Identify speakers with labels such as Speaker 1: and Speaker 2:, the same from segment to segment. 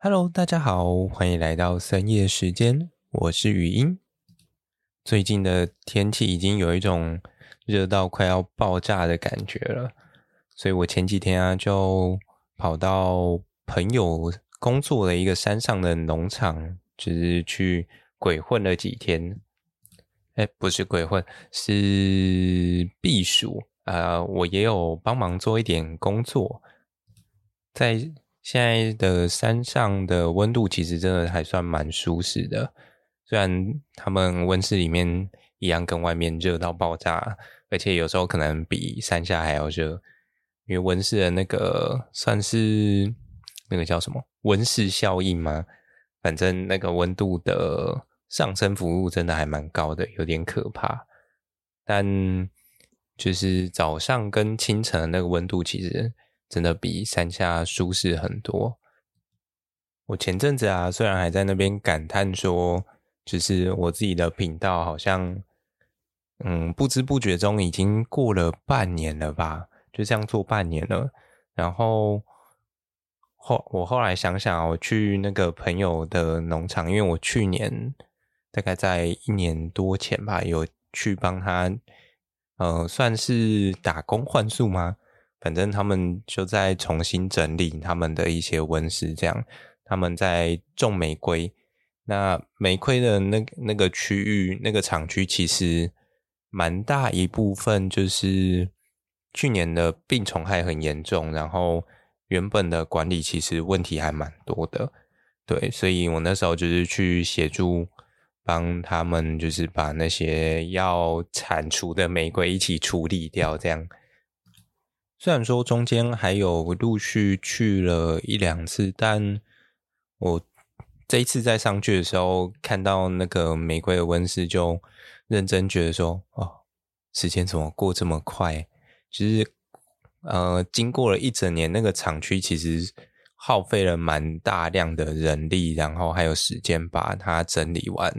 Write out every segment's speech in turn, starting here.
Speaker 1: Hello，大家好，欢迎来到深夜时间，我是语音。最近的天气已经有一种热到快要爆炸的感觉了，所以我前几天啊就跑到朋友工作的一个山上的农场，就是去鬼混了几天。哎，不是鬼混，是避暑啊，我也有帮忙做一点工作，在。现在的山上的温度其实真的还算蛮舒适的，虽然他们温室里面一样跟外面热到爆炸，而且有时候可能比山下还要热，因为温室的那个算是那个叫什么温室效应吗？反正那个温度的上升幅度真的还蛮高的，有点可怕。但就是早上跟清晨的那个温度其实。真的比山下舒适很多。我前阵子啊，虽然还在那边感叹说，就是我自己的频道好像，嗯，不知不觉中已经过了半年了吧，就这样做半年了。然后后我后来想想，我去那个朋友的农场，因为我去年大概在一年多前吧，有去帮他，呃，算是打工换宿吗？反正他们就在重新整理他们的一些温室，这样他们在种玫瑰。那玫瑰的那那个区域，那个厂区其实蛮大一部分，就是去年的病虫害很严重，然后原本的管理其实问题还蛮多的。对，所以我那时候就是去协助帮他们，就是把那些要铲除的玫瑰一起处理掉，这样。虽然说中间还有陆续去了一两次，但我这一次在上去的时候，看到那个玫瑰的温室，就认真觉得说：“哦，时间怎么过这么快？”其实，呃，经过了一整年，那个厂区其实耗费了蛮大量的人力，然后还有时间把它整理完，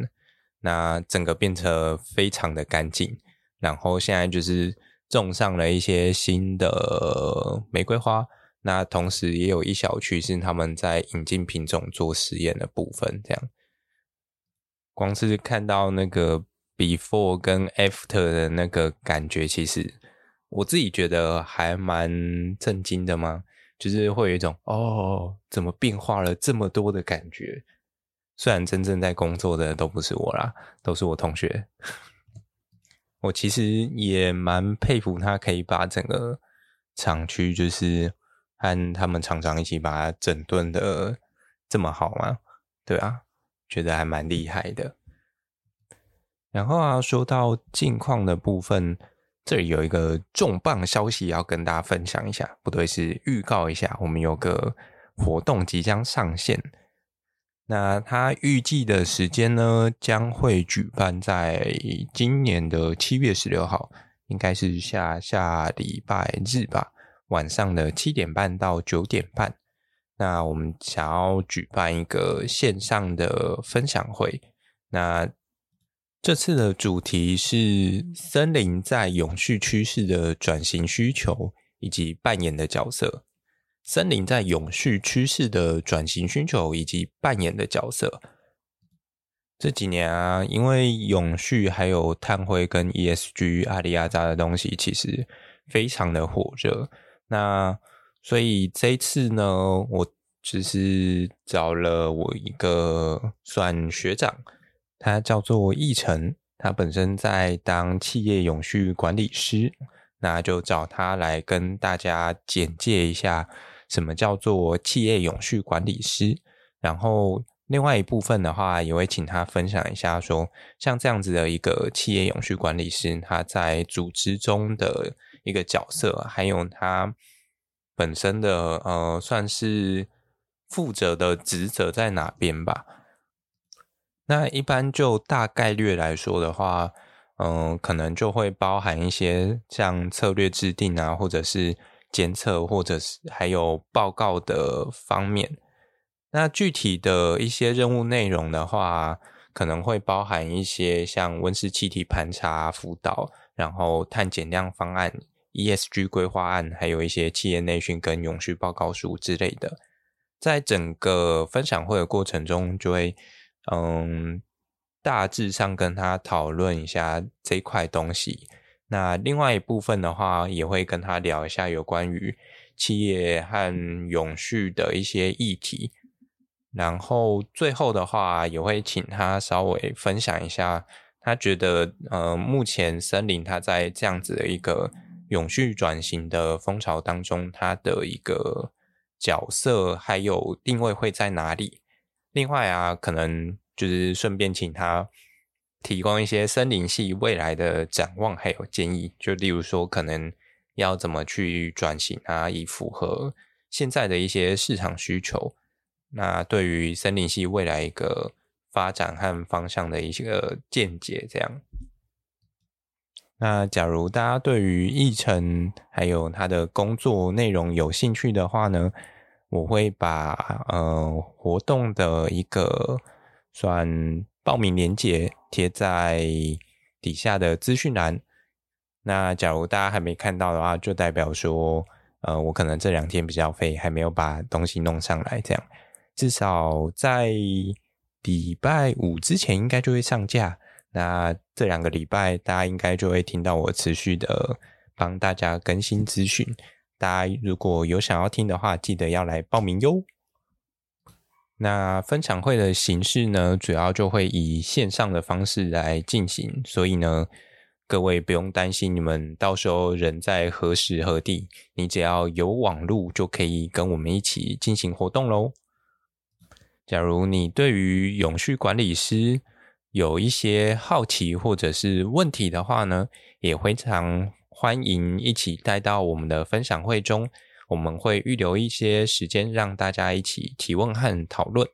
Speaker 1: 那整个变得非常的干净，然后现在就是。种上了一些新的玫瑰花，那同时也有一小区是他们在引进品种做实验的部分。这样，光是看到那个 before 跟 after 的那个感觉，其实我自己觉得还蛮震惊的嘛，就是会有一种哦，怎么变化了这么多的感觉。虽然真正在工作的都不是我啦，都是我同学。我其实也蛮佩服他，可以把整个厂区就是和他们厂长一起把它整顿的这么好嘛？对啊，觉得还蛮厉害的。然后啊，说到近况的部分，这里有一个重磅消息要跟大家分享一下，不对，是预告一下，我们有个活动即将上线。那他预计的时间呢，将会举办在今年的七月十六号，应该是下下礼拜日吧，晚上的七点半到九点半。那我们想要举办一个线上的分享会。那这次的主题是森林在永续趋势的转型需求以及扮演的角色。森林在永续趋势的转型需求以及扮演的角色。这几年啊，因为永续还有碳汇跟 ESG 阿里亚扎的东西，其实非常的火热。那所以这一次呢，我只是找了我一个算学长，他叫做奕成，他本身在当企业永续管理师，那就找他来跟大家简介一下。什么叫做企业永续管理师？然后另外一部分的话，也会请他分享一下说，像这样子的一个企业永续管理师，他在组织中的一个角色，还有他本身的呃，算是负责的职责在哪边吧。那一般就大概率来说的话，嗯、可能就会包含一些像策略制定啊，或者是。监测或者是还有报告的方面，那具体的一些任务内容的话，可能会包含一些像温室气体盘查辅导，然后碳减量方案、ESG 规划案，还有一些企业内训跟永续报告书之类的。在整个分享会的过程中，就会嗯大致上跟他讨论一下这块东西。那另外一部分的话，也会跟他聊一下有关于企业和永续的一些议题。然后最后的话，也会请他稍微分享一下，他觉得呃目前森林他在这样子的一个永续转型的风潮当中，他的一个。角色还有定位会在哪里？另外啊，可能就是顺便请他提供一些森林系未来的展望还有建议，就例如说可能要怎么去转型啊，以符合现在的一些市场需求。那对于森林系未来一个发展和方向的一些个见解，这样。那假如大家对于议程还有他的工作内容有兴趣的话呢，我会把呃活动的一个算报名链接贴在底下的资讯栏。那假如大家还没看到的话，就代表说呃我可能这两天比较废，还没有把东西弄上来。这样至少在礼拜五之前应该就会上架。那这两个礼拜，大家应该就会听到我持续的帮大家更新资讯。大家如果有想要听的话，记得要来报名哟。那分享会的形式呢，主要就会以线上的方式来进行，所以呢，各位不用担心你们到时候人在何时何地，你只要有网路就可以跟我们一起进行活动喽。假如你对于永续管理师，有一些好奇或者是问题的话呢，也非常欢迎一起带到我们的分享会中。我们会预留一些时间让大家一起提问和讨论。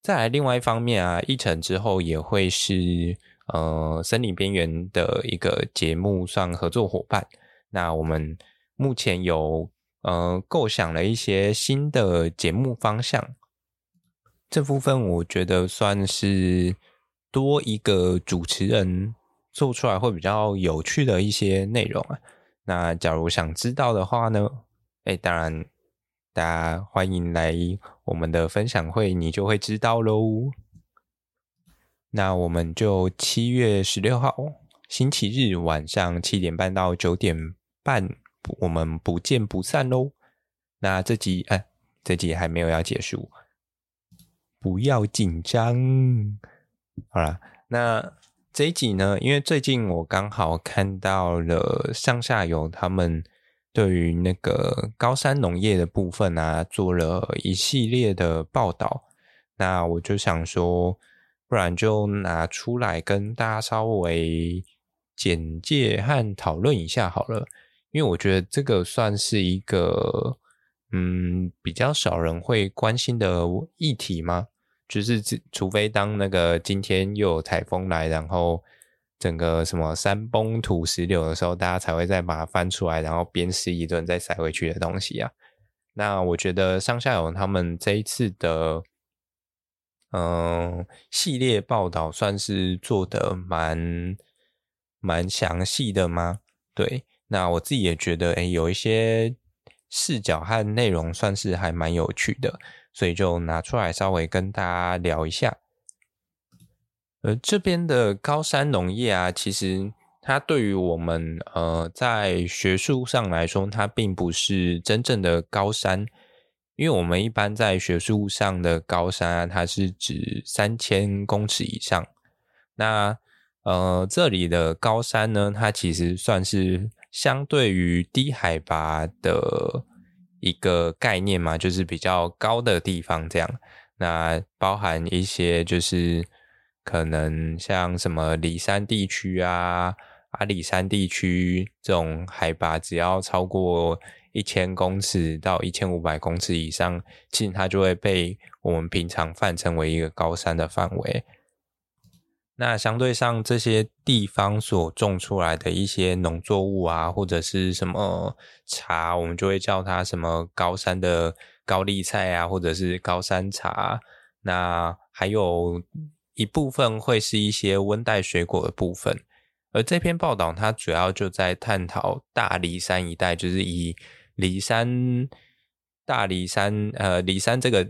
Speaker 1: 再来，另外一方面啊，议程之后也会是呃森林边缘的一个节目算合作伙伴。那我们目前有呃构想了一些新的节目方向，这部分我觉得算是。多一个主持人做出来会比较有趣的一些内容啊。那假如想知道的话呢，哎，当然大家欢迎来我们的分享会，你就会知道喽。那我们就七月十六号星期日晚上七点半到九点半，我们不见不散喽。那这集哎，这集还没有要结束，不要紧张。好了，那这一集呢，因为最近我刚好看到了上下游他们对于那个高山农业的部分啊，做了一系列的报道。那我就想说，不然就拿出来跟大家稍微简介和讨论一下好了。因为我觉得这个算是一个嗯比较少人会关心的议题吗？就是，除非当那个今天又有台风来，然后整个什么山崩土石流的时候，大家才会再把它翻出来，然后鞭尸一顿再塞回去的东西啊。那我觉得上下游他们这一次的嗯系列报道算是做的蛮蛮详细的吗？对，那我自己也觉得，诶，有一些视角和内容算是还蛮有趣的。所以就拿出来稍微跟大家聊一下。呃，这边的高山农业啊，其实它对于我们呃在学术上来说，它并不是真正的高山，因为我们一般在学术上的高山啊，它是指三千公尺以上。那呃这里的高山呢，它其实算是相对于低海拔的。一个概念嘛，就是比较高的地方这样。那包含一些就是可能像什么里山地区啊、阿里山地区这种海拔只要超过一千公尺到一千五百公尺以上，其实它就会被我们平常泛称为一个高山的范围。那相对上这些地方所种出来的一些农作物啊，或者是什么茶，我们就会叫它什么高山的高丽菜啊，或者是高山茶。那还有一部分会是一些温带水果的部分。而这篇报道它主要就在探讨大梨山一带，就是以梨山大里山呃里山这个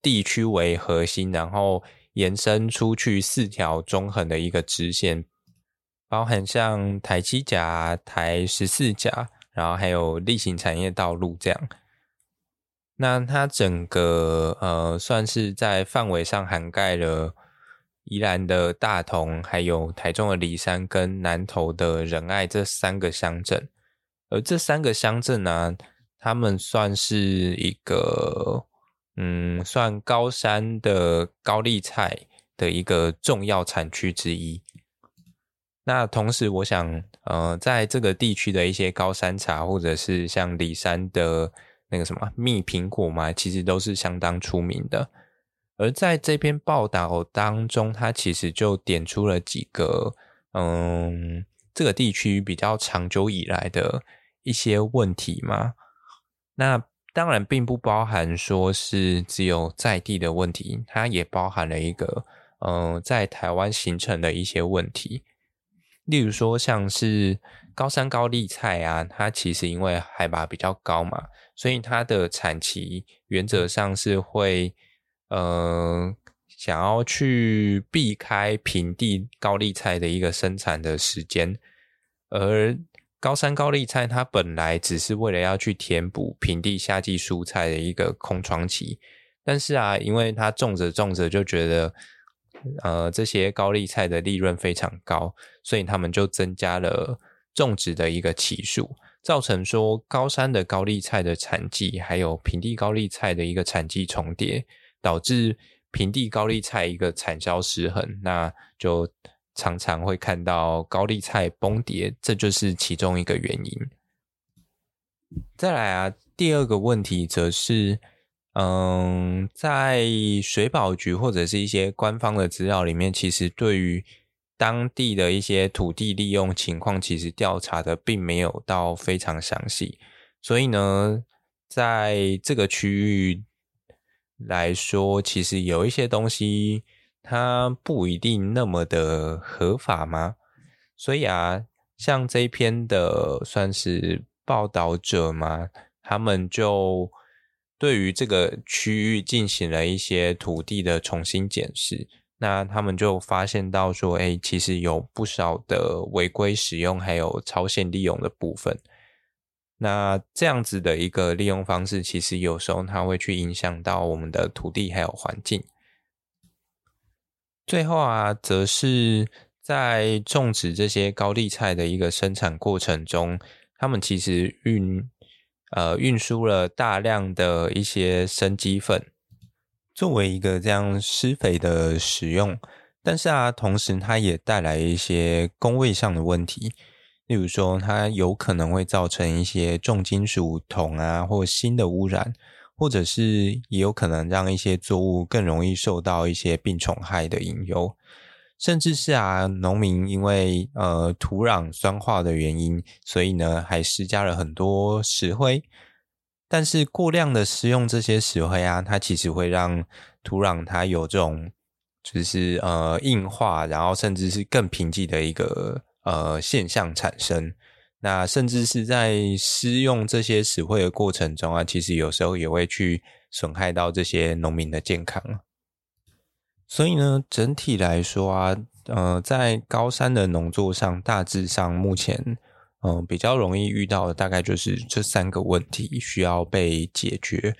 Speaker 1: 地区为核心，然后延伸出去四条中横的一个支线，包含像台七甲、台十四甲，然后还有例行产业道路这样。那它整个呃算是在范围上涵盖了宜兰的大同，还有台中的梨山跟南投的仁爱这三个乡镇。而这三个乡镇呢，他们算是一个嗯，算高山的高丽菜的一个重要产区之一。那同时，我想呃，在这个地区的一些高山茶，或者是像里山的。那个什么蜜苹果嘛，其实都是相当出名的。而在这篇报道当中，他其实就点出了几个，嗯，这个地区比较长久以来的一些问题嘛。那当然并不包含说是只有在地的问题，它也包含了一个，嗯，在台湾形成的一些问题。例如说，像是高山高丽菜啊，它其实因为海拔比较高嘛。所以它的产期原则上是会，呃，想要去避开平地高丽菜的一个生产的时间，而高山高丽菜它本来只是为了要去填补平地夏季蔬菜的一个空窗期，但是啊，因为它种着种着就觉得，呃，这些高丽菜的利润非常高，所以他们就增加了种植的一个期数。造成说高山的高丽菜的产季，还有平地高丽菜的一个产季重叠，导致平地高丽菜一个产销失衡，那就常常会看到高丽菜崩跌，这就是其中一个原因。再来啊，第二个问题则是，嗯，在水保局或者是一些官方的资料里面，其实对于当地的一些土地利用情况，其实调查的并没有到非常详细，所以呢，在这个区域来说，其实有一些东西它不一定那么的合法吗？所以啊，像这一篇的算是报道者嘛，他们就对于这个区域进行了一些土地的重新检视。那他们就发现到说，哎，其实有不少的违规使用，还有超限利用的部分。那这样子的一个利用方式，其实有时候它会去影响到我们的土地还有环境。最后啊，则是在种植这些高丽菜的一个生产过程中，他们其实运呃运输了大量的一些生鸡粪。作为一个这样施肥的使用，但是啊，同时它也带来一些工位上的问题，例如说，它有可能会造成一些重金属铜啊或锌的污染，或者是也有可能让一些作物更容易受到一些病虫害的引诱，甚至是啊，农民因为呃土壤酸化的原因，所以呢还施加了很多石灰。但是过量的施用这些石灰啊，它其实会让土壤它有这种就是呃硬化，然后甚至是更贫瘠的一个呃现象产生。那甚至是在施用这些石灰的过程中啊，其实有时候也会去损害到这些农民的健康。所以呢，整体来说啊，呃，在高山的农作上，大致上目前。嗯，比较容易遇到的大概就是这三个问题需要被解决。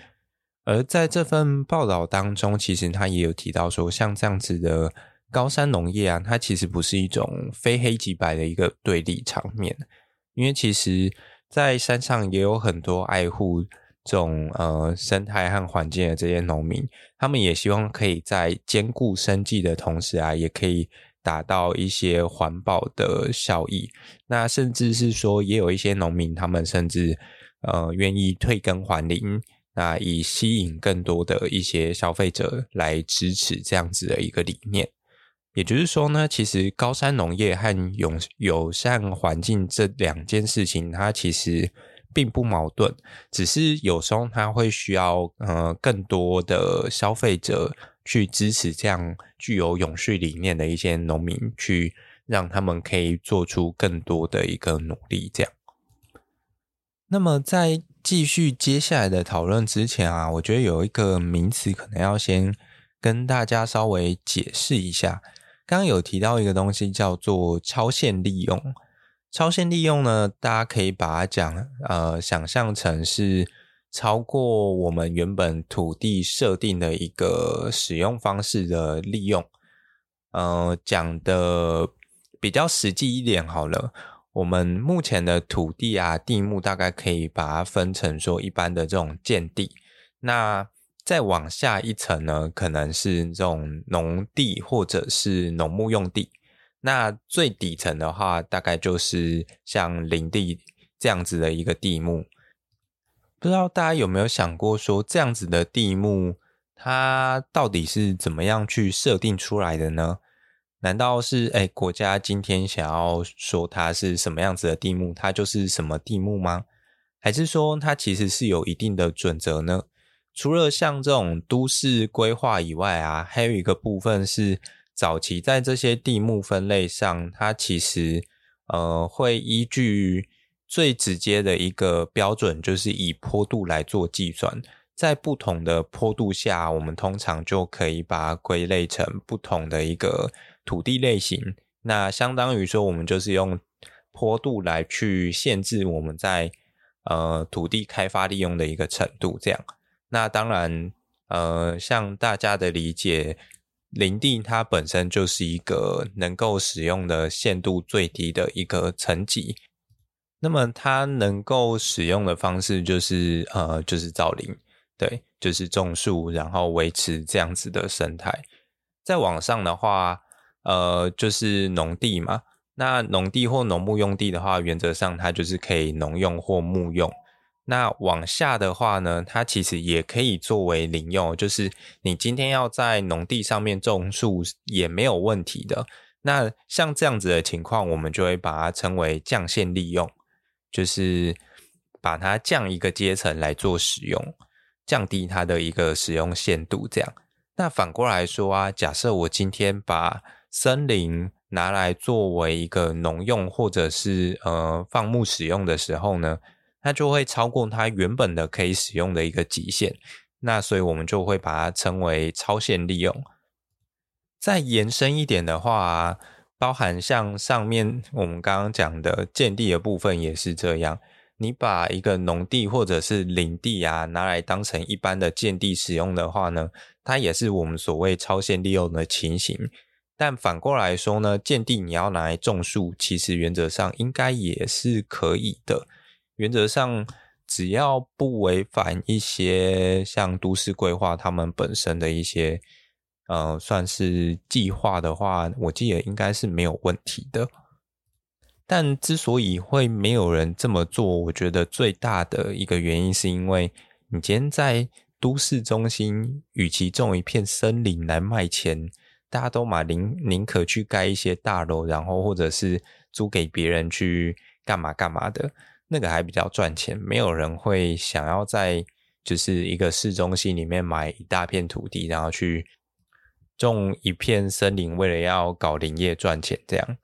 Speaker 1: 而在这份报道当中，其实他也有提到说，像这样子的高山农业啊，它其实不是一种非黑即白的一个对立场面。因为其实，在山上也有很多爱护这种呃生态和环境的这些农民，他们也希望可以在兼顾生计的同时啊，也可以。达到一些环保的效益，那甚至是说，也有一些农民，他们甚至呃愿意退耕还林，那以吸引更多的一些消费者来支持这样子的一个理念。也就是说呢，其实高山农业和友友善环境这两件事情，它其实并不矛盾，只是有时候它会需要呃更多的消费者。去支持这样具有永续理念的一些农民，去让他们可以做出更多的一个努力。这样，那么在继续接下来的讨论之前啊，我觉得有一个名词可能要先跟大家稍微解释一下。刚刚有提到一个东西叫做超限利用。超限利用呢，大家可以把它讲呃想象成是超过我们原本土地设定的一个使用方式的利用。呃，讲的比较实际一点好了。我们目前的土地啊，地目大概可以把它分成说一般的这种建地，那再往下一层呢，可能是这种农地或者是农牧用地，那最底层的话，大概就是像林地这样子的一个地目。不知道大家有没有想过说，这样子的地目，它到底是怎么样去设定出来的呢？难道是诶国家今天想要说它是什么样子的地目，它就是什么地目吗？还是说它其实是有一定的准则呢？除了像这种都市规划以外啊，还有一个部分是早期在这些地目分类上，它其实呃会依据最直接的一个标准，就是以坡度来做计算。在不同的坡度下，我们通常就可以把它归类成不同的一个。土地类型，那相当于说，我们就是用坡度来去限制我们在呃土地开发利用的一个程度。这样，那当然，呃，像大家的理解，林地它本身就是一个能够使用的限度最低的一个层级。那么，它能够使用的方式就是呃，就是造林，对，就是种树，然后维持这样子的生态。再往上的话。呃，就是农地嘛。那农地或农牧用地的话，原则上它就是可以农用或牧用。那往下的话呢，它其实也可以作为林用，就是你今天要在农地上面种树也没有问题的。那像这样子的情况，我们就会把它称为降限利用，就是把它降一个阶层来做使用，降低它的一个使用限度。这样。那反过来说啊，假设我今天把森林拿来作为一个农用或者是呃放牧使用的时候呢，它就会超过它原本的可以使用的一个极限。那所以我们就会把它称为超限利用。再延伸一点的话，包含像上面我们刚刚讲的建地的部分也是这样。你把一个农地或者是林地啊拿来当成一般的建地使用的话呢，它也是我们所谓超限利用的情形。但反过来说呢，建地你要拿来种树，其实原则上应该也是可以的。原则上，只要不违反一些像都市规划他们本身的一些呃，算是计划的话，我记得应该是没有问题的。但之所以会没有人这么做，我觉得最大的一个原因是因为你今天在都市中心，与其种一片森林来卖钱。大家都嘛宁宁可去盖一些大楼，然后或者是租给别人去干嘛干嘛的，那个还比较赚钱。没有人会想要在就是一个市中心里面买一大片土地，然后去种一片森林，为了要搞林业赚钱这样。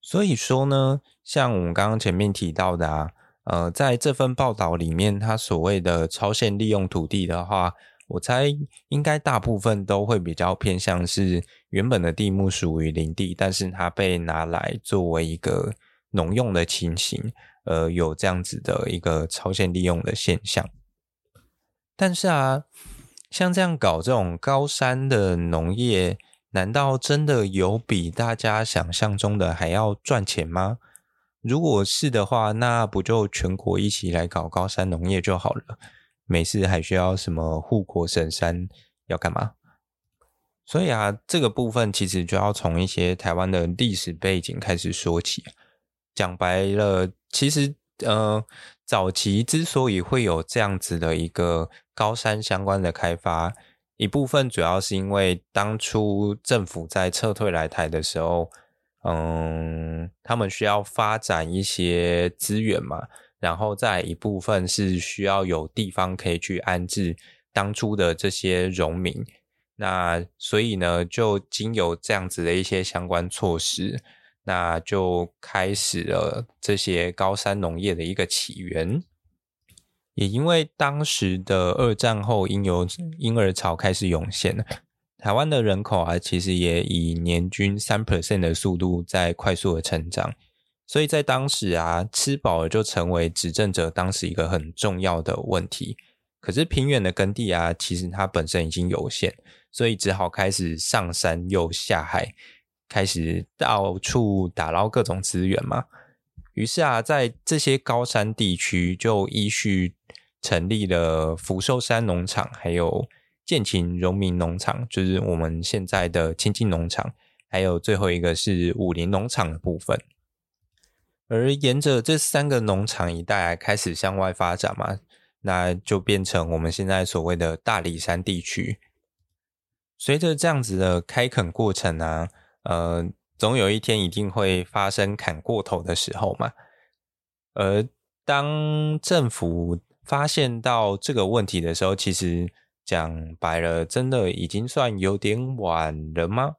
Speaker 1: 所以说呢，像我们刚刚前面提到的啊，呃，在这份报道里面，它所谓的超限利用土地的话。我猜应该大部分都会比较偏向是原本的地目属于林地，但是它被拿来作为一个农用的情形，呃，有这样子的一个超限利用的现象。但是啊，像这样搞这种高山的农业，难道真的有比大家想象中的还要赚钱吗？如果是的话，那不就全国一起来搞高山农业就好了？没事，还需要什么护国神山要干嘛？所以啊，这个部分其实就要从一些台湾的历史背景开始说起。讲白了，其实呃，早期之所以会有这样子的一个高山相关的开发，一部分主要是因为当初政府在撤退来台的时候，嗯，他们需要发展一些资源嘛。然后再一部分是需要有地方可以去安置当初的这些农民，那所以呢，就经由这样子的一些相关措施，那就开始了这些高山农业的一个起源。也因为当时的二战后婴幼婴儿潮开始涌现，台湾的人口啊，其实也以年均三 percent 的速度在快速的成长，所以在当时啊，吃饱了就成为执政者当时一个很重要的问题。可是平原的耕地啊，其实它本身已经有限，所以只好开始上山又下海，开始到处打捞各种资源嘛。于是啊，在这些高山地区就依序成立了福寿山农场，还有建勤荣民农场，就是我们现在的清境农场，还有最后一个是武陵农场的部分。而沿着这三个农场一带开始向外发展嘛，那就变成我们现在所谓的大里山地区。随着这样子的开垦过程啊，呃。总有一天一定会发生砍过头的时候嘛，而当政府发现到这个问题的时候，其实讲白了，真的已经算有点晚了吗？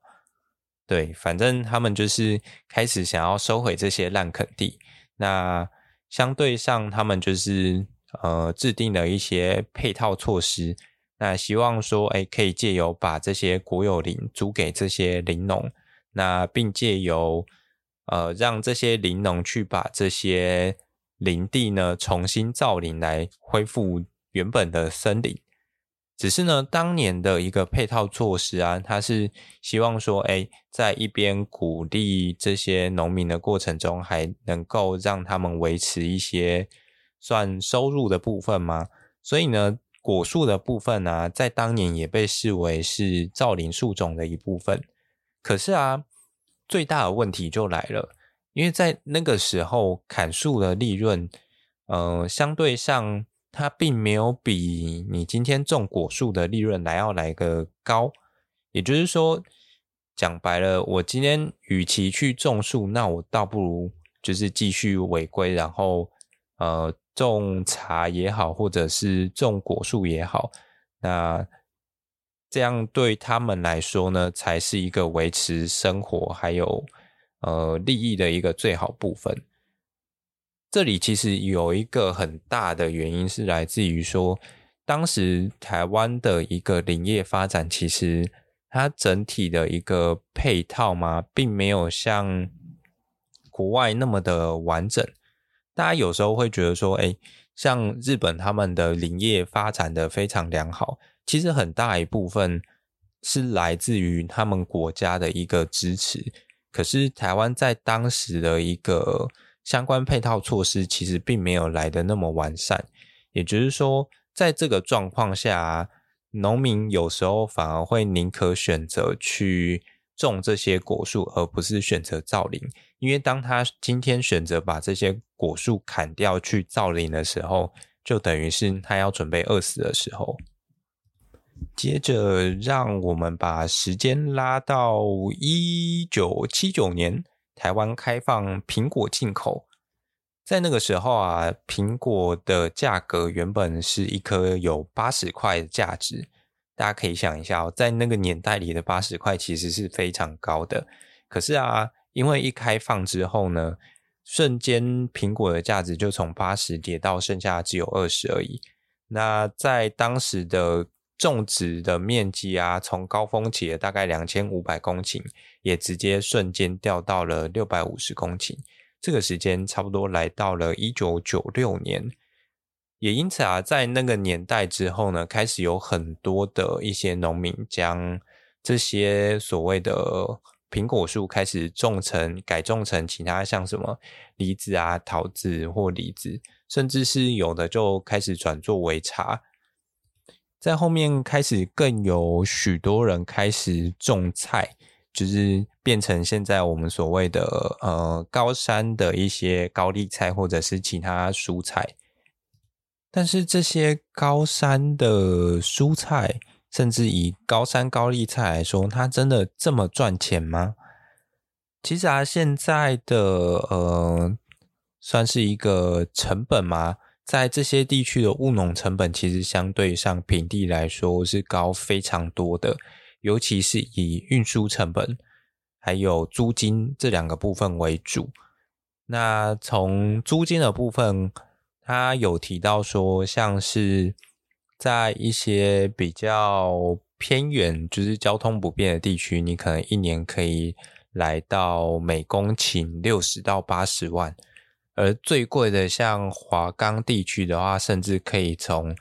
Speaker 1: 对，反正他们就是开始想要收回这些烂垦地，那相对上他们就是呃制定了一些配套措施，那希望说，哎，可以借由把这些国有林租给这些林农。那并借由呃，让这些林农去把这些林地呢重新造林，来恢复原本的森林。只是呢，当年的一个配套措施啊，它是希望说，哎，在一边鼓励这些农民的过程中，还能够让他们维持一些算收入的部分吗？所以呢，果树的部分呢，在当年也被视为是造林树种的一部分。可是啊，最大的问题就来了，因为在那个时候砍树的利润，呃，相对上它并没有比你今天种果树的利润来要来个高。也就是说，讲白了，我今天与其去种树，那我倒不如就是继续违规，然后呃种茶也好，或者是种果树也好，那。这样对他们来说呢，才是一个维持生活还有呃利益的一个最好部分。这里其实有一个很大的原因是来自于说，当时台湾的一个林业发展，其实它整体的一个配套嘛，并没有像国外那么的完整。大家有时候会觉得说，哎，像日本他们的林业发展的非常良好。其实很大一部分是来自于他们国家的一个支持，可是台湾在当时的一个相关配套措施其实并没有来得那么完善，也就是说，在这个状况下，农民有时候反而会宁可选择去种这些果树，而不是选择造林，因为当他今天选择把这些果树砍掉去造林的时候，就等于是他要准备饿死的时候。接着，让我们把时间拉到一九七九年，台湾开放苹果进口。在那个时候啊，苹果的价格原本是一颗有八十块的价值。大家可以想一下，在那个年代里的八十块其实是非常高的。可是啊，因为一开放之后呢，瞬间苹果的价值就从八十跌到剩下只有二十而已。那在当时的种植的面积啊，从高峰期大概两千五百公顷，也直接瞬间掉到了六百五十公顷。这个时间差不多来到了一九九六年，也因此啊，在那个年代之后呢，开始有很多的一些农民将这些所谓的苹果树开始种成改种成其他像什么梨子啊、桃子或李子，甚至是有的就开始转作为茶。在后面开始更有许多人开始种菜，就是变成现在我们所谓的呃高山的一些高丽菜或者是其他蔬菜。但是这些高山的蔬菜，甚至以高山高丽菜来说，它真的这么赚钱吗？其实啊，现在的呃算是一个成本吗？在这些地区的务农成本，其实相对上平地来说是高非常多的，尤其是以运输成本还有租金这两个部分为主。那从租金的部分，他有提到说，像是在一些比较偏远，就是交通不便的地区，你可能一年可以来到每公顷六十到八十万，而最贵的像华冈地区的话，甚至可以从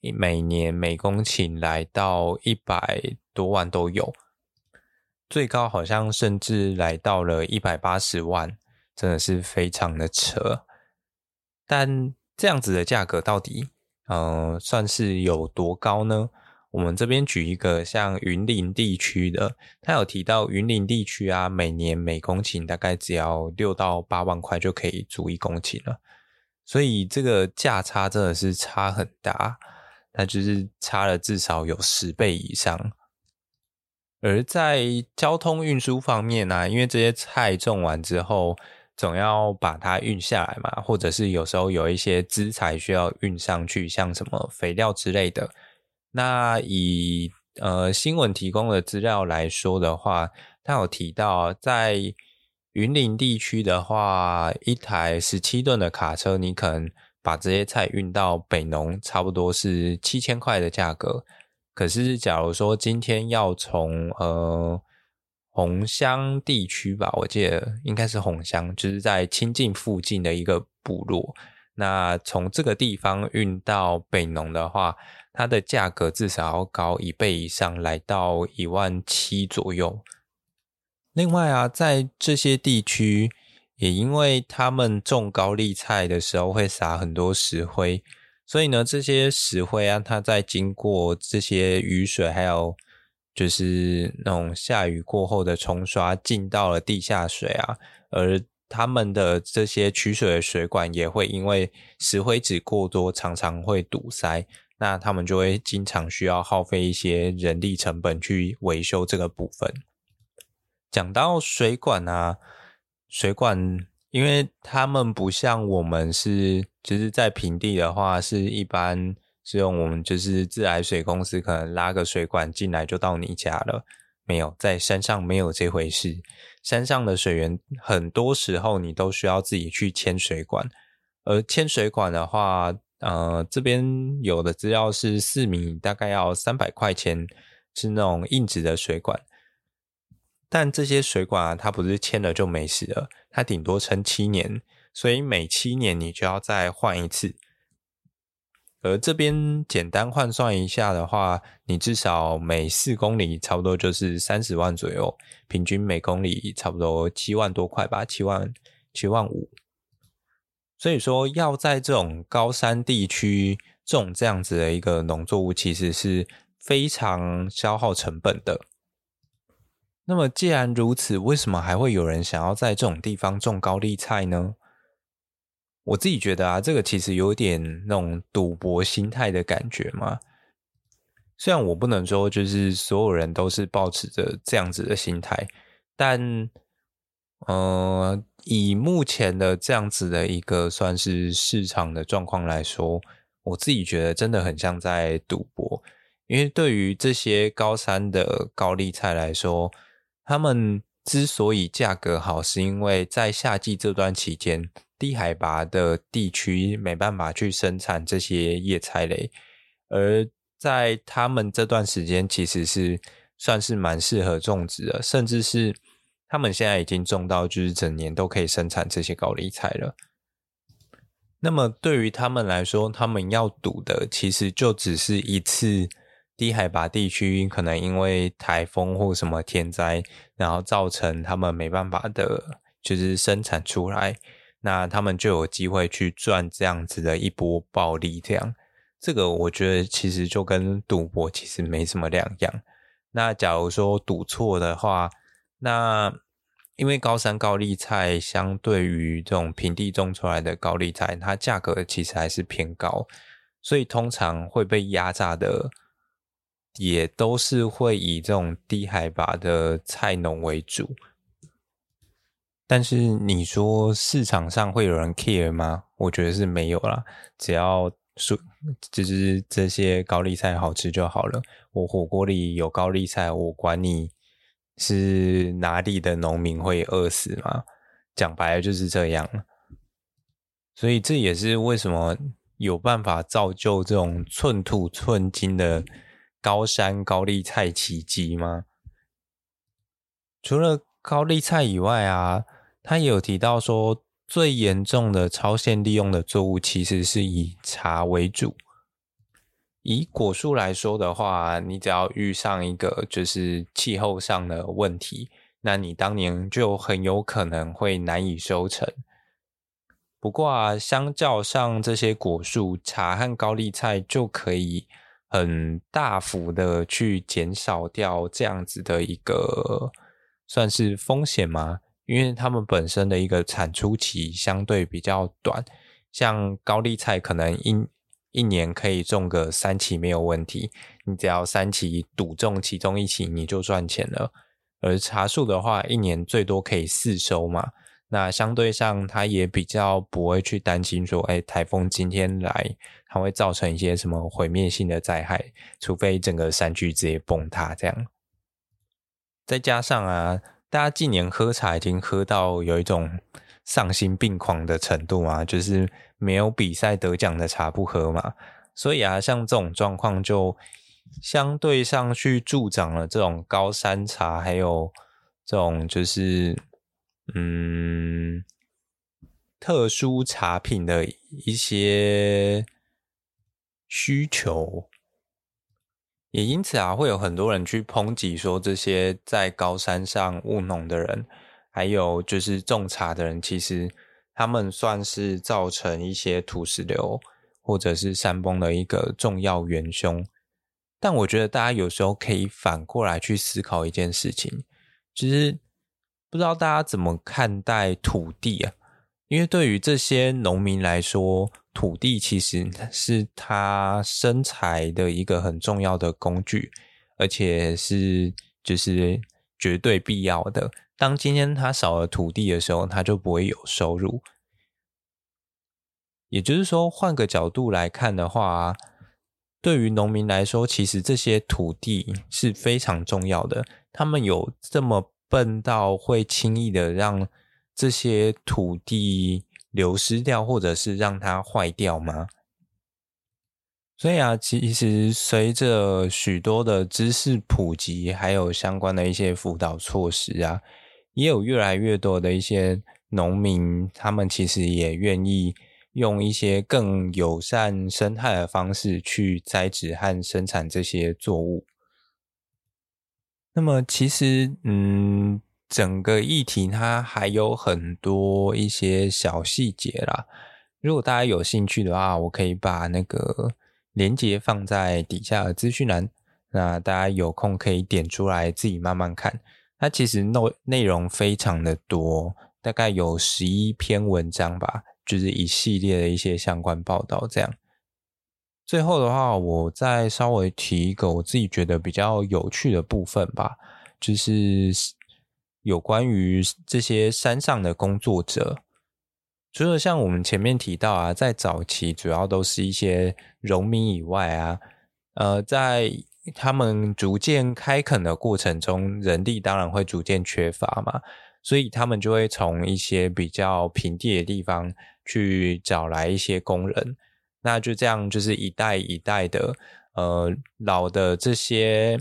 Speaker 1: 每年每公顷来到一百多万都有，最高好像甚至来到了一百八十万，真的是非常的扯，但。这样子的价格到底，呃，算是有多高呢？我们这边举一个像云林地区的，他有提到云林地区啊，每年每公顷大概只要六到八万块就可以租一公顷了，所以这个价差真的是差很大，那就是差了至少有十倍以上。而在交通运输方面呢，啊，因为这些菜种完之后。总要把它运下来嘛，或者是有时候有一些资材需要运上去，像什么肥料之类的。那以呃新闻提供的资料来说的话，他有提到在云林地区的话，一台十七吨的卡车，你可能把这些菜运到北农，差不多是七千块的价格。可是假如说今天要从呃。红乡地区吧，我记得应该是红乡，就是在清境附近的一个部落。那从这个地方运到北农的话，它的价格至少要高一倍以上，来到一万七左右。另外啊，在这些地区，也因为他们种高丽菜的时候会撒很多石灰，所以呢，这些石灰啊，它在经过这些雨水还有。就是那种下雨过后的冲刷进到了地下水啊，而他们的这些取水的水管也会因为石灰质过多，常常会堵塞，那他们就会经常需要耗费一些人力成本去维修这个部分。讲到水管啊，水管，因为他们不像我们是，就是在平地的话是一般。是用我们就是自来水公司可能拉个水管进来就到你家了，没有，在山上没有这回事。山上的水源很多时候你都需要自己去牵水管，而牵水管的话，呃，这边有的资料是四米大概要三百块钱，是那种硬质的水管。但这些水管啊，它不是签了就没事了，它顶多撑七年，所以每七年你就要再换一次。而这边简单换算一下的话，你至少每四公里差不多就是三十万左右，平均每公里差不多七万多块吧，七万七万五。所以说，要在这种高山地区种这样子的一个农作物，其实是非常消耗成本的。那么既然如此，为什么还会有人想要在这种地方种高丽菜呢？我自己觉得啊，这个其实有点那种赌博心态的感觉嘛。虽然我不能说就是所有人都是抱持着这样子的心态，但呃，以目前的这样子的一个算是市场的状况来说，我自己觉得真的很像在赌博。因为对于这些高山的高丽菜来说，他们之所以价格好，是因为在夏季这段期间。低海拔的地区没办法去生产这些叶菜类，而在他们这段时间其实是算是蛮适合种植的，甚至是他们现在已经种到就是整年都可以生产这些高丽菜了。那么对于他们来说，他们要赌的其实就只是一次低海拔地区可能因为台风或什么天灾，然后造成他们没办法的，就是生产出来。那他们就有机会去赚这样子的一波暴利，这样，这个我觉得其实就跟赌博其实没什么两样。那假如说赌错的话，那因为高山高丽菜相对于这种平地种出来的高丽菜，它价格其实还是偏高，所以通常会被压榨的，也都是会以这种低海拔的菜农为主。但是你说市场上会有人 care 吗？我觉得是没有啦。只要说就是这些高丽菜好吃就好了。我火锅里有高丽菜，我管你是哪里的农民会饿死吗？讲白了就是这样。所以这也是为什么有办法造就这种寸土寸金的高山高丽菜奇迹吗？除了高丽菜以外啊，他也有提到说，最严重的超限利用的作物其实是以茶为主。以果树来说的话，你只要遇上一个就是气候上的问题，那你当年就很有可能会难以收成。不过啊，相较上这些果树，茶和高丽菜就可以很大幅的去减少掉这样子的一个算是风险吗？因为它们本身的一个产出期相对比较短，像高丽菜可能一一年可以种个三期没有问题，你只要三期赌中其中一期你就赚钱了。而茶树的话，一年最多可以四收嘛。那相对上，它也比较不会去担心说，哎，台风今天来，它会造成一些什么毁灭性的灾害，除非整个山区直接崩塌这样。再加上啊，大家近年喝茶已经喝到有一种丧心病狂的程度嘛，就是没有比赛得奖的茶不喝嘛。所以啊，像这种状况就相对上去助长了这种高山茶，还有这种就是。嗯，特殊茶品的一些需求，也因此啊，会有很多人去抨击说，这些在高山上务农的人，还有就是种茶的人，其实他们算是造成一些土石流或者是山崩的一个重要元凶。但我觉得大家有时候可以反过来去思考一件事情，就是。不知道大家怎么看待土地啊？因为对于这些农民来说，土地其实是他生财的一个很重要的工具，而且是就是绝对必要的。当今天他少了土地的时候，他就不会有收入。也就是说，换个角度来看的话，对于农民来说，其实这些土地是非常重要的。他们有这么。笨到会轻易的让这些土地流失掉，或者是让它坏掉吗？所以啊，其实随着许多的知识普及，还有相关的一些辅导措施啊，也有越来越多的一些农民，他们其实也愿意用一些更友善生态的方式去栽植和生产这些作物。那么其实，嗯，整个议题它还有很多一些小细节啦。如果大家有兴趣的话，我可以把那个链接放在底下的资讯栏，那大家有空可以点出来自己慢慢看。它其实内内容非常的多，大概有十一篇文章吧，就是一系列的一些相关报道这样。最后的话，我再稍微提一个我自己觉得比较有趣的部分吧，就是有关于这些山上的工作者，除了像我们前面提到啊，在早期主要都是一些农民以外啊，呃，在他们逐渐开垦的过程中，人力当然会逐渐缺乏嘛，所以他们就会从一些比较平地的地方去找来一些工人。那就这样，就是一代一代的，呃，老的这些，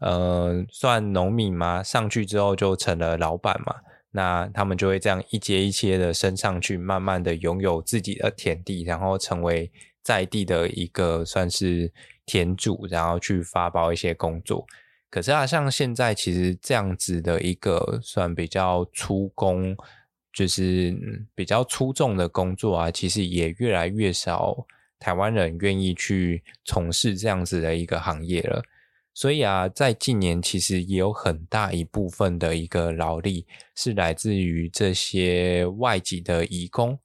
Speaker 1: 呃，算农民嘛，上去之后就成了老板嘛。那他们就会这样一阶一阶的升上去，慢慢的拥有自己的田地，然后成为在地的一个算是田主，然后去发包一些工作。可是啊，像现在其实这样子的一个算比较粗工。就是比较粗重的工作啊，其实也越来越少台湾人愿意去从事这样子的一个行业了。所以啊，在近年其实也有很大一部分的一个劳力是来自于这些外籍的移工，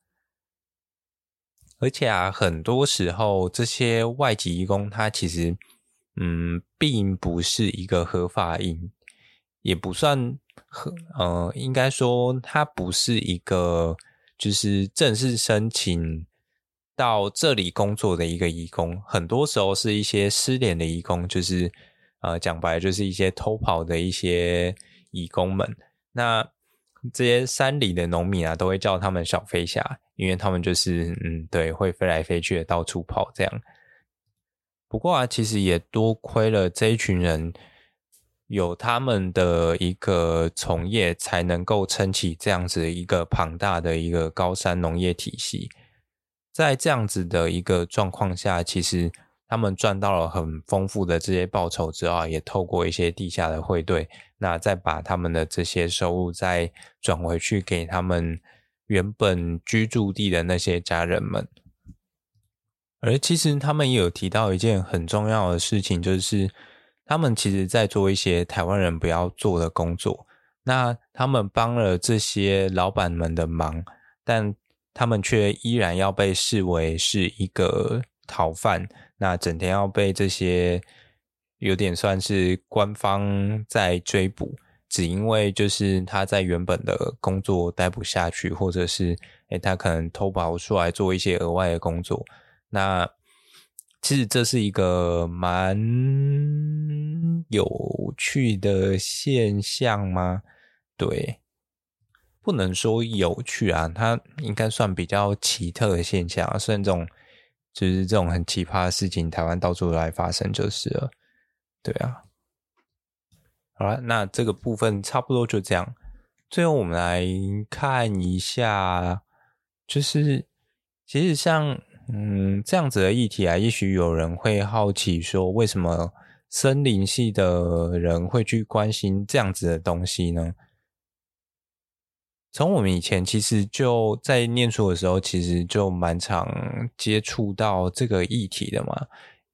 Speaker 1: 而且啊，很多时候这些外籍移工他其实嗯，并不是一个合法移，也不算。合呃，应该说，他不是一个就是正式申请到这里工作的一个移工，很多时候是一些失联的移工，就是呃，讲白了就是一些偷跑的一些移工们。那这些山里的农民啊，都会叫他们小飞侠，因为他们就是嗯，对，会飞来飞去的到处跑这样。不过啊，其实也多亏了这一群人有他们的一个从业，才能够撑起这样子一个庞大的一个高山农业体系。在这样子的一个状况下，其实。他们赚到了很丰富的这些报酬之后，也透过一些地下的汇兑，那再把他们的这些收入再转回去给他们原本居住地的那些家人们。而其实他们也有提到一件很重要的事情，就是他们其实在做一些台湾人不要做的工作。那他们帮了这些老板们的忙，但他们却依然要被视为是一个逃犯。那整天要被这些有点算是官方在追捕，只因为就是他在原本的工作待不下去，或者是诶他可能偷跑出来做一些额外的工作。那其实这是一个蛮有趣的现象吗？对，不能说有趣啊，它应该算比较奇特的现象，虽然这种。就是这种很奇葩的事情，台湾到处来发生就是了，对啊。好了，那这个部分差不多就这样。最后我们来看一下，就是其实像嗯这样子的议题啊，也许有人会好奇说，为什么森林系的人会去关心这样子的东西呢？从我们以前其实就在念书的时候，其实就蛮常接触到这个议题的嘛。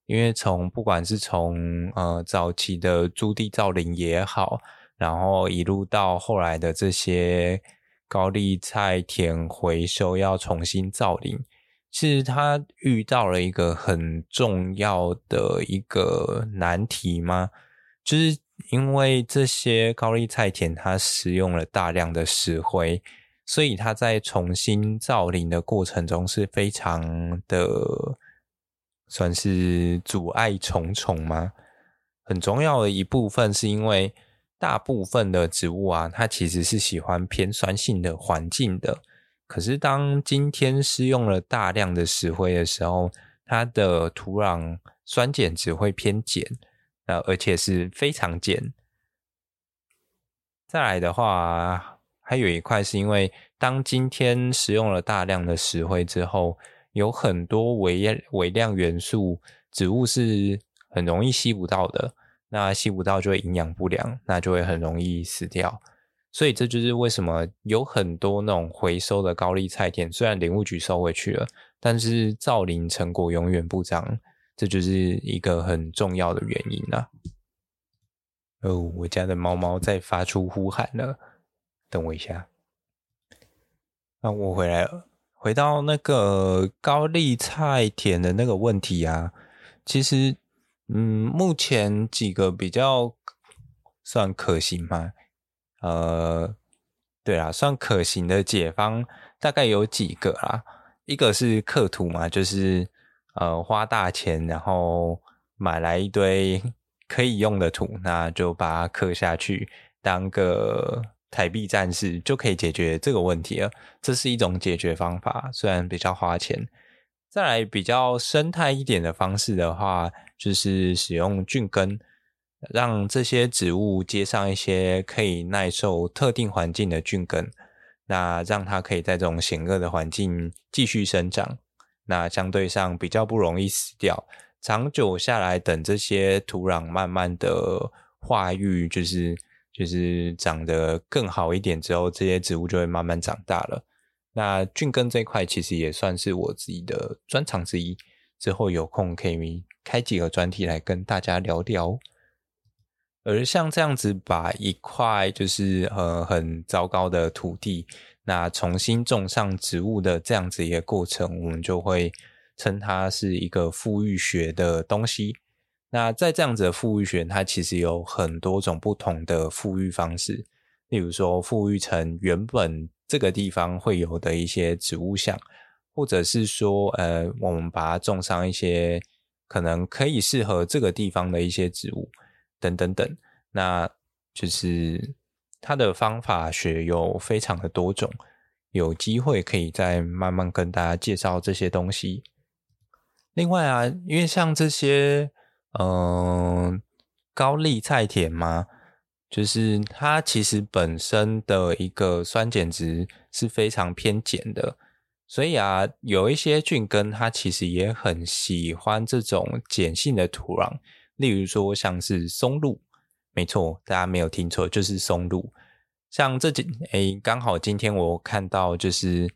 Speaker 1: 因为从不管是从呃早期的租地造林也好，然后一路到后来的这些高丽菜田回收要重新造林，其实他遇到了一个很重要的一个难题吗？就是。因为这些高丽菜田，它使用了大量的石灰，所以它在重新造林的过程中是非常的，算是阻碍重重吗？很重要的一部分是因为大部分的植物啊，它其实是喜欢偏酸性的环境的。可是当今天施用了大量的石灰的时候，它的土壤酸碱值会偏碱。呃，而且是非常碱。再来的话，还有一块是因为，当今天使用了大量的石灰之后，有很多微微量元素，植物是很容易吸不到的。那吸不到就会营养不良，那就会很容易死掉。所以这就是为什么有很多那种回收的高丽菜田，虽然林务局收回去了，但是造林成果永远不彰。这就是一个很重要的原因啊。哦，我家的猫猫在发出呼喊了，等我一下。那我回来了，回到那个高丽菜田的那个问题啊，其实，嗯，目前几个比较算可行吗？呃，对啊，算可行的解方大概有几个啦，一个是刻土嘛，就是。呃，花大钱，然后买来一堆可以用的土，那就把它刻下去，当个台币战士，就可以解决这个问题了。这是一种解决方法，虽然比较花钱。再来比较生态一点的方式的话，就是使用菌根，让这些植物接上一些可以耐受特定环境的菌根，那让它可以在这种险恶的环境继续生长。那相对上比较不容易死掉，长久下来，等这些土壤慢慢的化育，就是就是长得更好一点之后，这些植物就会慢慢长大了。那菌根这一块其实也算是我自己的专长之一，之后有空可以开几个专题来跟大家聊聊。而像这样子把一块就是呃很糟糕的土地。那重新种上植物的这样子一个过程，我们就会称它是一个复育学的东西。那在这样子的富育学，它其实有很多种不同的富育方式，例如说富育成原本这个地方会有的一些植物相，或者是说，呃，我们把它种上一些可能可以适合这个地方的一些植物，等等等，那就是。它的方法学有非常的多种，有机会可以再慢慢跟大家介绍这些东西。另外啊，因为像这些，嗯、高丽菜田嘛，就是它其实本身的一个酸碱值是非常偏碱的，所以啊，有一些菌根它其实也很喜欢这种碱性的土壤，例如说像是松露，没错，大家没有听错，就是松露。像这几，哎，刚好今天我看到就是，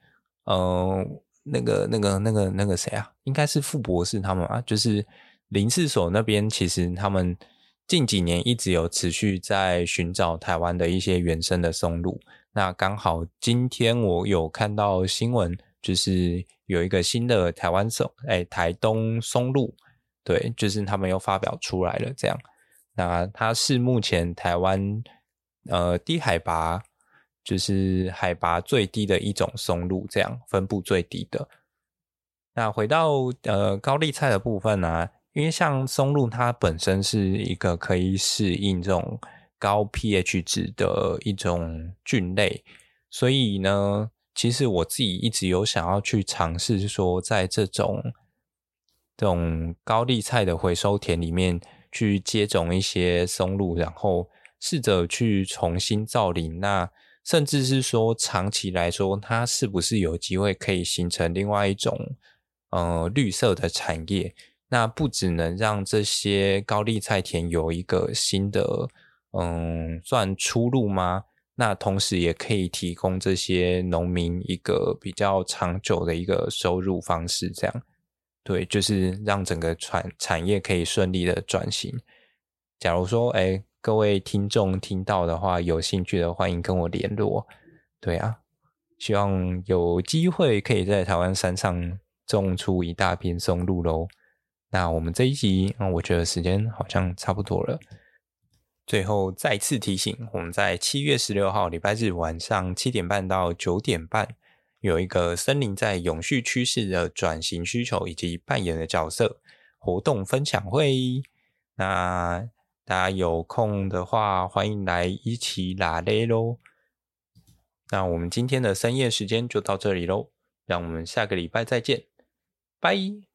Speaker 1: 嗯、那个、那个、那个、那个谁啊？应该是傅博士他们啊，就是林试所那边，其实他们近几年一直有持续在寻找台湾的一些原生的松露。那刚好今天我有看到新闻，就是有一个新的台湾松，哎，台东松露，对，就是他们又发表出来了。这样，那它是目前台湾呃低海拔。就是海拔最低的一种松露，这样分布最低的。那回到呃高丽菜的部分呢、因为像松露它本身是一个可以适应这种高 pH 值的一种菌类，所以呢，其实我自己一直有想要去尝试说，在这种这种高丽菜的回收田里面去接种一些松露，然后试着去重新造林。那甚至是说，长期来说，它是不是有机会可以形成另外一种呃绿色的产业？那不只能让这些高丽菜田有一个新的嗯算出路吗？那同时也可以提供这些农民一个比较长久的一个收入方式。这样对，就是让整个产产业可以顺利的转型。假如说，哎。各位听众听到的话，有兴趣的欢迎跟我联络。对啊，希望有机会可以在台湾山上种出一大片松露喽。那我们这一集，我觉得时间好像差不多了。最后再次提醒，我们在七月十六号礼拜日晚上七点半到九点半，有一个森林在永续趋势的转型需求以及扮演的角色活动分享会。那大家有空的话，欢迎来一起拉雷喽。那我们今天的深夜时间就到这里喽，让我们下个礼拜再见，拜。